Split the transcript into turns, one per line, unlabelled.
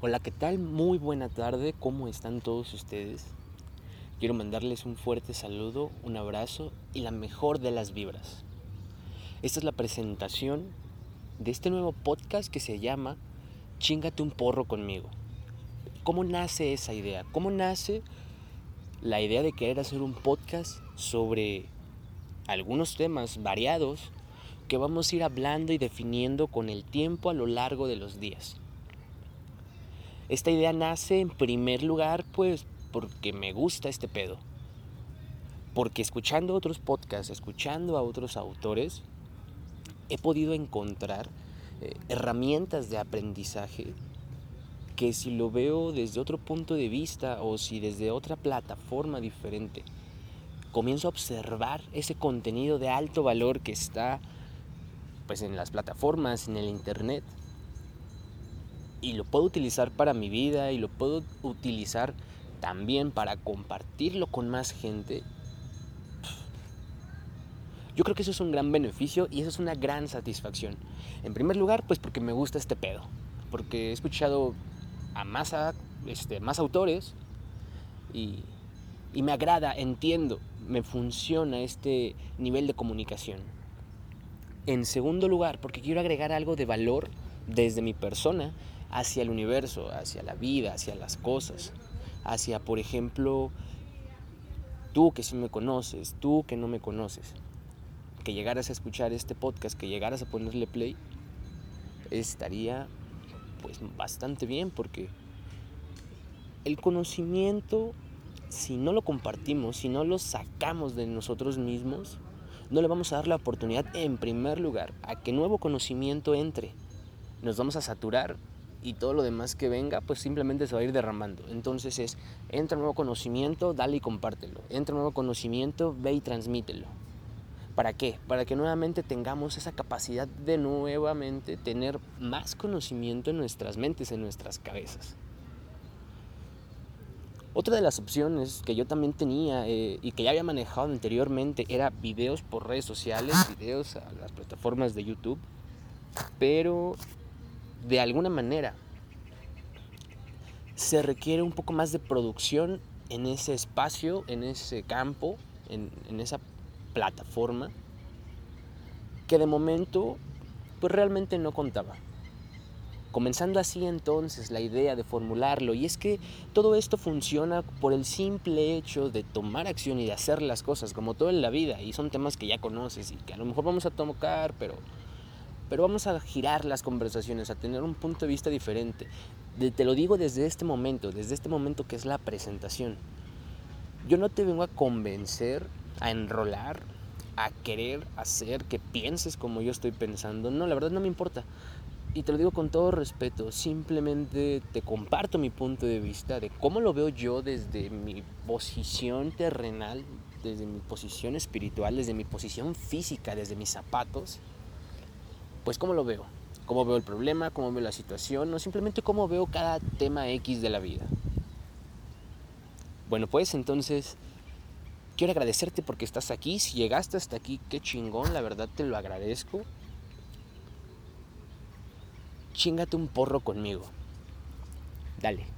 Hola, ¿qué tal? Muy buena tarde, ¿cómo están todos ustedes? Quiero mandarles un fuerte saludo, un abrazo y la mejor de las vibras. Esta es la presentación de este nuevo podcast que se llama Chingate un porro conmigo. ¿Cómo nace esa idea? ¿Cómo nace la idea de querer hacer un podcast sobre algunos temas variados que vamos a ir hablando y definiendo con el tiempo a lo largo de los días? Esta idea nace en primer lugar pues porque me gusta este pedo. Porque escuchando otros podcasts, escuchando a otros autores, he podido encontrar eh, herramientas de aprendizaje que si lo veo desde otro punto de vista o si desde otra plataforma diferente, comienzo a observar ese contenido de alto valor que está pues en las plataformas, en el internet, y lo puedo utilizar para mi vida y lo puedo utilizar también para compartirlo con más gente, yo creo que eso es un gran beneficio y eso es una gran satisfacción. En primer lugar, pues porque me gusta este pedo, porque he escuchado a más, este, más autores y, y me agrada, entiendo, me funciona este nivel de comunicación. En segundo lugar, porque quiero agregar algo de valor desde mi persona hacia el universo, hacia la vida, hacia las cosas, hacia, por ejemplo, tú que sí me conoces, tú que no me conoces, que llegaras a escuchar este podcast, que llegaras a ponerle play, estaría pues bastante bien porque el conocimiento, si no lo compartimos, si no lo sacamos de nosotros mismos, no le vamos a dar la oportunidad en primer lugar a que nuevo conocimiento entre. Nos vamos a saturar y todo lo demás que venga, pues simplemente se va a ir derramando. Entonces es, entra nuevo conocimiento, dale y compártelo. Entra nuevo conocimiento, ve y transmítelo. ¿Para qué? Para que nuevamente tengamos esa capacidad de nuevamente tener más conocimiento en nuestras mentes, en nuestras cabezas. Otra de las opciones que yo también tenía eh, y que ya había manejado anteriormente era videos por redes sociales, videos a las plataformas de YouTube, pero de alguna manera se requiere un poco más de producción en ese espacio, en ese campo, en, esa plataforma, que de momento pues realmente no contaba. Comenzando así entonces la idea de formularlo, y es que todo esto funciona por el simple hecho de tomar acción y de hacer las cosas, como todo en la vida, y son temas que ya conoces y que a lo mejor vamos a tocar, pero pero vamos a girar las conversaciones, a tener un punto de vista diferente. te lo digo desde este momento, desde este momento que es la presentación. Yo no te vengo a convencer, a enrolar, a querer hacer que pienses como yo estoy pensando. No, la verdad no me importa. Y te lo digo con todo respeto, simplemente te comparto mi punto de vista de cómo lo veo yo desde mi posición terrenal, desde mi posición espiritual, desde mi posición física, desde mis zapatos pues cómo lo veo, cómo veo el problema, cómo veo la situación, o simplemente cómo veo cada tema X de la vida. Bueno, pues entonces quiero agradecerte porque estás aquí. Si llegaste hasta aquí, qué chingón, la verdad te lo agradezco. Chingate un porro conmigo. Dale.